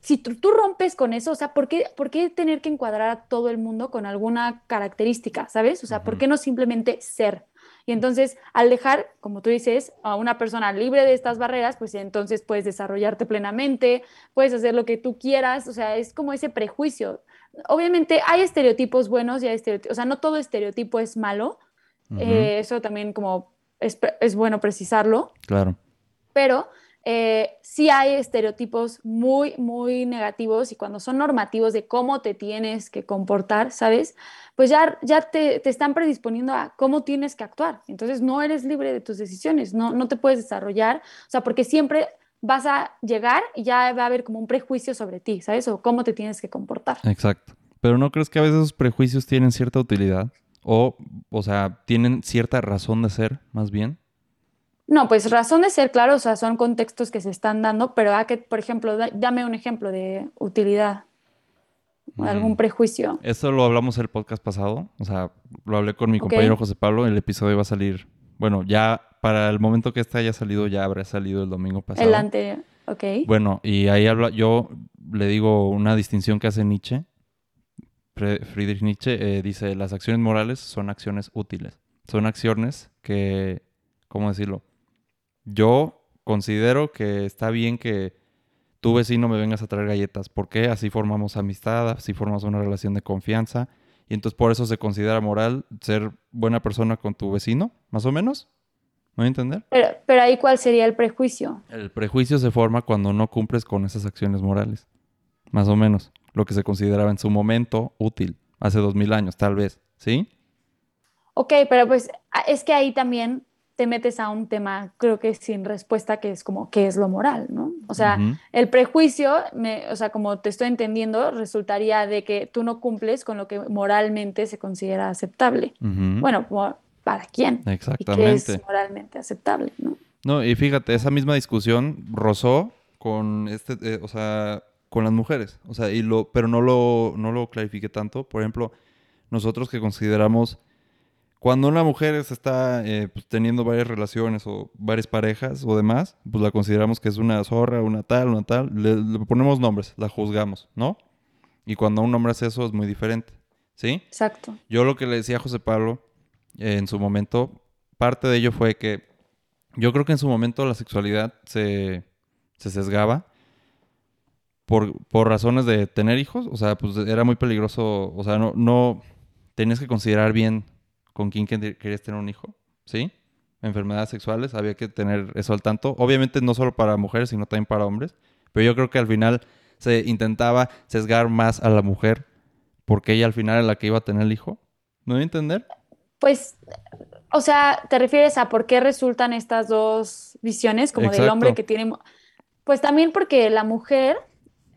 si tú, rompes con eso, o sea, ¿por qué, ¿por qué, tener que encuadrar a todo el mundo con alguna característica, ¿sabes? O sea, ¿por qué no simplemente ser? Y entonces, al dejar, como tú dices, a una persona libre de estas barreras, pues entonces puedes desarrollarte plenamente, puedes hacer lo que tú quieras, o sea, es como ese prejuicio obviamente hay estereotipos buenos y hay estereotipos, o sea, no todo estereotipo es malo, eh, eso también como es, bueno precisarlo. Claro. Pero eh, sí hay estereotipos muy, muy negativos y cuando son normativos de cómo te tienes que comportar, ¿sabes? Pues ya, ya te, te, están predisponiendo a cómo tienes que actuar. Entonces no eres libre de tus decisiones, no, no te puedes desarrollar, o sea, porque siempre vas a llegar y ya va a haber como un prejuicio sobre ti, ¿sabes? O cómo te tienes que comportar. Exacto. Pero ¿no crees que a veces esos prejuicios tienen cierta utilidad? O, o sea, tienen cierta razón de ser, más bien. No, pues razón de ser, claro, o sea, son contextos que se están dando, pero a que, por ejemplo, dame un ejemplo de utilidad, algún mm. prejuicio. Esto lo hablamos el podcast pasado, o sea, lo hablé con mi compañero José Pablo, el episodio va a salir, bueno, ya para el momento que este haya salido, ya habrá salido el domingo pasado. El anterior, ok. Bueno, y ahí habla, yo le digo una distinción que hace Nietzsche. Friedrich Nietzsche eh, dice, las acciones morales son acciones útiles. Son acciones que, ¿cómo decirlo? Yo considero que está bien que tu vecino me vengas a traer galletas. porque Así formamos amistad, así formamos una relación de confianza. Y entonces por eso se considera moral ser buena persona con tu vecino, más o menos. ¿Me voy a entender? Pero, pero ahí, ¿cuál sería el prejuicio? El prejuicio se forma cuando no cumples con esas acciones morales. Más o menos. Lo que se consideraba en su momento útil. Hace dos mil años, tal vez. ¿Sí? Ok, pero pues es que ahí también te metes a un tema, creo que sin respuesta, que es como, ¿qué es lo moral? ¿no? O sea, el prejuicio, me, o sea, como te estoy entendiendo, resultaría de que tú no cumples con lo que moralmente se considera aceptable. Bueno, para quién. Exactamente. Y qué es moralmente aceptable, ¿no? No, y fíjate, esa misma discusión rozó con este, eh, o sea, con las mujeres. O sea, y lo, pero no lo, no lo clarifiqué tanto. Por ejemplo, nosotros que consideramos cuando una mujer está eh, pues, teniendo varias relaciones o varias parejas o demás, pues la consideramos que es una zorra, una tal, una tal, le, le ponemos nombres, la juzgamos, ¿no? Y cuando un hombre hace eso es muy diferente, ¿sí? Exacto. Yo lo que le decía a José Pablo en su momento, parte de ello fue que yo creo que en su momento la sexualidad se, sesgaba por, razones de tener hijos. O sea, pues era muy peligroso. O sea, no, no tenías que considerar bien con quién querías tener un hijo, ¿sí? Enfermedades sexuales, había que tener eso al tanto. Obviamente no solo para mujeres, sino también para hombres. Pero yo creo que al final se intentaba sesgar más a la mujer porque ella al final era la que iba a tener el hijo. ¿No voy a entender? Pues, o sea, ¿te refieres a por qué resultan estas dos visiones, como del hombre que tiene... Pues también porque la mujer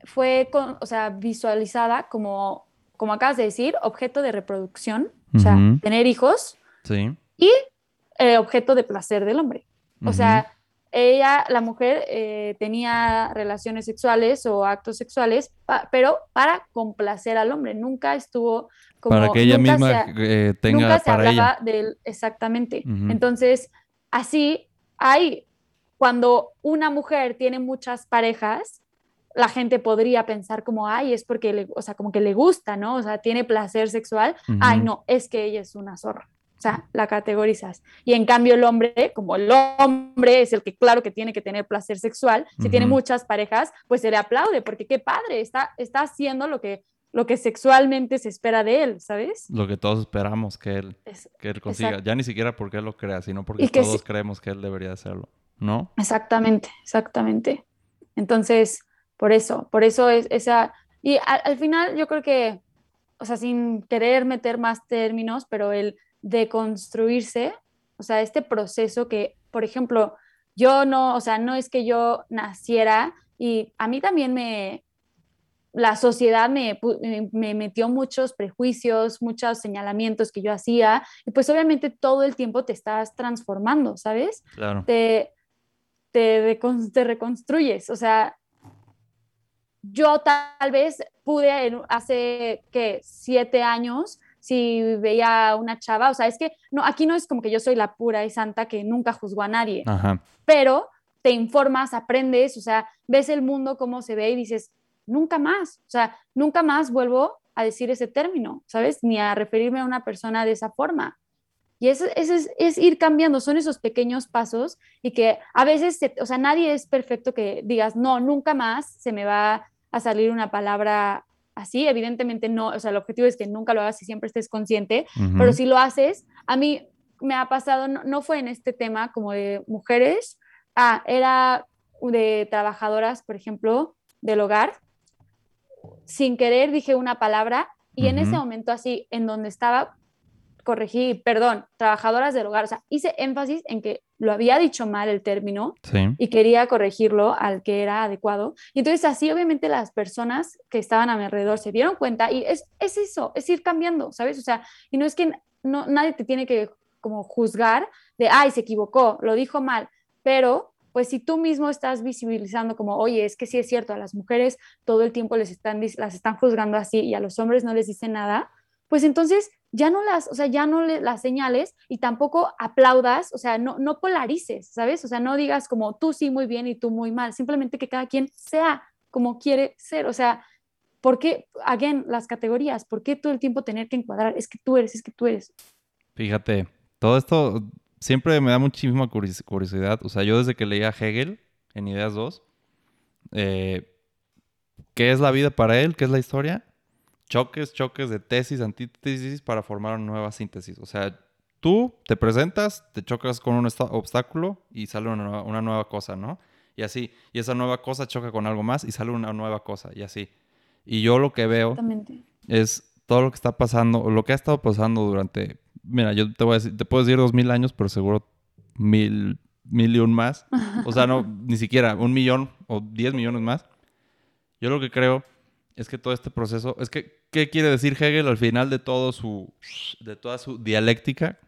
fue, o sea, visualizada como, como acabas de decir, objeto de reproducción, o sea, tener hijos. Sí. Y eh, objeto de placer del hombre. O sea, ella, la mujer, eh, tenía relaciones sexuales o actos sexuales, pero para complacer al hombre. Nunca estuvo como... Para que ella misma eh, tenga nunca se hablaba de exactamente. Entonces, así hay, cuando una mujer tiene muchas parejas, la gente podría pensar como, ay, es porque, le, o sea, como que le gusta, ¿no? O sea, tiene placer sexual. Ay, no, es que ella es una zorra. O sea, la categorizas. Y en cambio el hombre, como el hombre es el que claro que tiene que tener placer sexual, si tiene muchas parejas, pues se le aplaude, porque qué padre, está, está haciendo lo que lo que sexualmente se espera de él, ¿sabes? Lo que todos esperamos que él, que él consiga. Ya ni siquiera porque él lo crea, sino porque todos creemos que él debería hacerlo, ¿no? Exactamente, exactamente. Entonces, por eso, por eso es esa... Y al, final yo creo que, o sea, sin querer meter más términos, pero el deconstruirse, o sea, este proceso que, por ejemplo, yo no, o sea, no es que yo naciera y a mí también me, la sociedad me, me, metió muchos prejuicios, muchos señalamientos que yo hacía, y pues obviamente todo el tiempo te estás transformando, ¿sabes? Claro. Te, te, te reconstruyes, o sea, yo tal vez pude hace, que Siete años, si veía una chava, o sea, es que no, aquí no es como que yo soy la pura y santa que nunca juzgó a nadie, pero te informas, aprendes, o sea, ves el mundo cómo se ve y dices, nunca más, o sea, nunca más vuelvo a decir ese término, ¿sabes? Ni a referirme a una persona de esa forma. Y eso, es, ir cambiando, son esos pequeños pasos y que a veces, o sea, nadie es perfecto que digas, no, nunca más se me va a salir una palabra así. Evidentemente no, o sea, el objetivo es que nunca lo hagas y siempre estés consciente, pero si lo haces, a mí me ha pasado, no, no, fue en este tema como de mujeres, ah, era de trabajadoras, por ejemplo, del hogar. Sin querer dije una palabra y en ese momento así, en donde estaba, corregí, perdón, trabajadoras del hogar, o sea, hice énfasis en que lo había dicho mal el término y quería corregirlo al que era adecuado. Y entonces así obviamente las personas que estaban a mi alrededor se dieron cuenta y es, es eso, es ir cambiando, ¿sabes? O sea, y no es que no, nadie te tiene que como juzgar de, ay, se equivocó, lo dijo mal, pero pues si tú mismo estás visibilizando como, oye, es que sí es cierto, a las mujeres todo el tiempo les están, las están juzgando así y a los hombres no les dicen nada, pues entonces ya no las, o sea, ya no le, las señales y tampoco aplaudas, o sea, no, no polarices, ¿sabes? O sea, no digas como tú sí muy bien y tú muy mal, simplemente que cada quien sea como quiere ser, o sea, ¿por qué, again, las categorías? ¿Por qué todo el tiempo tener que encuadrar? Es que tú eres, es que tú eres. Fíjate, todo esto siempre me da muchísima curiosidad, o sea, yo desde que leía Hegel en Ideas 2, eh, ¿qué es la vida para él? ¿Qué es la historia? Choques, choques de tesis, antítesis para formar una nueva síntesis. O sea, tú te presentas, te chocas con un obstáculo y sale una nueva, cosa, ¿no? Y así. Y esa nueva cosa choca con algo más y sale una nueva cosa y así. Y yo lo que veo es todo lo que está pasando, lo que ha estado pasando durante, mira, yo te voy a decir, te puedo decir dos mil años, pero seguro mil, mil y un más. O sea, no, (laughs) ni siquiera un millón o diez millones más. Yo lo que creo es que todo este proceso, es que, ¿qué quiere decir Hegel al final de todo su, de toda su dialéctica,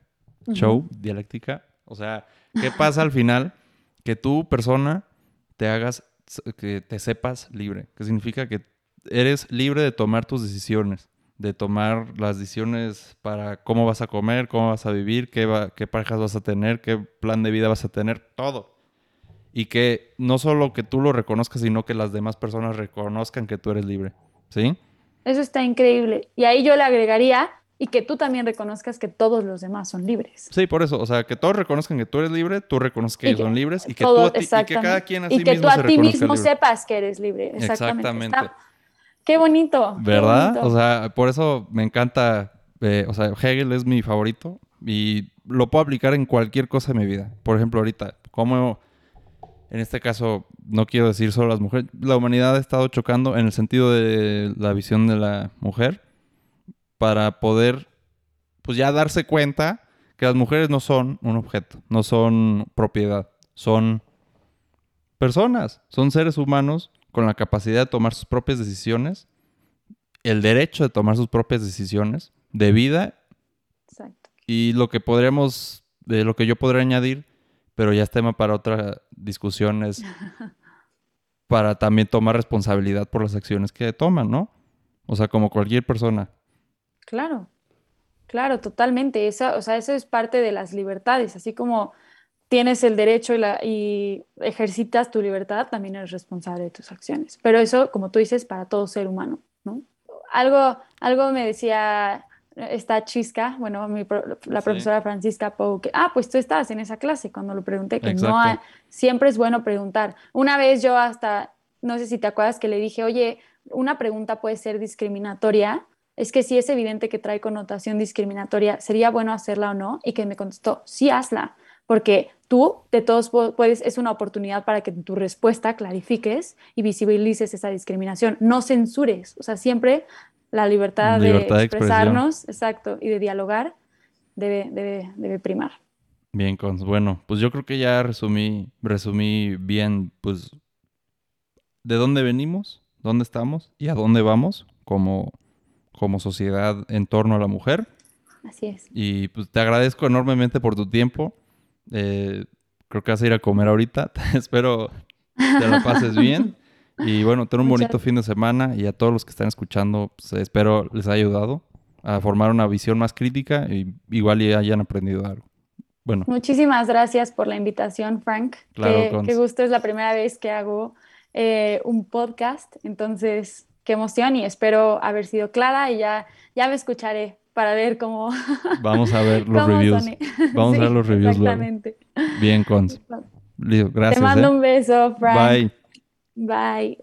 show, dialéctica? O sea, ¿qué pasa al final? Que tú, persona, te hagas, que te sepas libre, que significa que eres libre de tomar tus decisiones, de tomar las decisiones para cómo vas a comer, cómo vas a vivir, qué, qué parejas vas a tener, qué plan de vida vas a tener, todo y que no solo que tú lo reconozcas, sino que las demás personas reconozcan que tú eres libre. ¿Sí? Eso está increíble. Y ahí yo le agregaría y que tú también reconozcas que todos los demás son libres. Sí, por eso, o sea, que todos reconozcan que tú eres libre, tú reconozcas que ellos son libres y que, tú y que cada quien a sí Y que tú a ti mismo sepas que eres libre. Exactamente. Qué bonito. ¿Verdad? O sea, por eso me encanta, eh, o sea, Hegel es mi favorito y lo puedo aplicar en cualquier cosa de mi vida. Por ejemplo, ahorita, cómo en este caso, no quiero decir solo las mujeres, la humanidad ha estado chocando en el sentido de la visión de la mujer para poder, pues ya darse cuenta que las mujeres no son un objeto, no son propiedad, son personas, son seres humanos con la capacidad de tomar sus propias decisiones, el derecho de tomar sus propias decisiones de vida. Exacto. Y lo que podríamos, de lo que yo podría añadir, pero ya es tema para otra discusión, es (laughs) para también tomar responsabilidad por las acciones que toman, ¿no? O sea, como cualquier persona. Claro, claro, totalmente. Esa, o sea, eso es parte de las libertades, así como tienes el derecho y, la, y ejercitas tu libertad, también eres responsable de tus acciones. Pero eso, como tú dices, para todo ser humano, ¿no? Algo, algo me decía esta chisca, bueno, la profesora Francisca Pou, que, ah, pues tú estabas en esa clase cuando lo pregunté, que no siempre es bueno preguntar. Una vez yo hasta, no sé si te acuerdas que le dije, oye, una pregunta puede ser discriminatoria, es que si es evidente que trae connotación discriminatoria, ¿sería bueno hacerla o no? Y que me contestó, sí, hazla, porque tú de todos puedes, es una oportunidad para que tu respuesta clarifiques y visibilices esa discriminación, no censures, o sea, siempre la libertad, de, expresarnos, exacto, y de dialogar debe, debe, debe primar. Bien, Cons. Bueno, pues yo creo que ya resumí, resumí bien, pues, de dónde venimos, dónde estamos y a dónde vamos como, como sociedad en torno a la mujer. Así es. Y pues te agradezco enormemente por tu tiempo. Eh, creo que vas a ir a comer ahorita. (laughs) Espero te la pases bien. Y bueno, ten un bonito fin de semana y a todos los que están escuchando, pues, espero les haya ayudado a formar una visión más crítica y igual ya hayan aprendido algo. Bueno. Muchísimas gracias por la invitación, Frank. Claro, qué, gusto, es la primera vez que hago eh, un podcast, entonces qué emoción y espero haber sido clara y ya, ya me escucharé para ver cómo... (laughs) Vamos a ver los reviews. Vamos a ver los reviews exactamente. Bien, Cons. Gracias. Te mando ¿eh? un beso, Frank. Bye. Bye.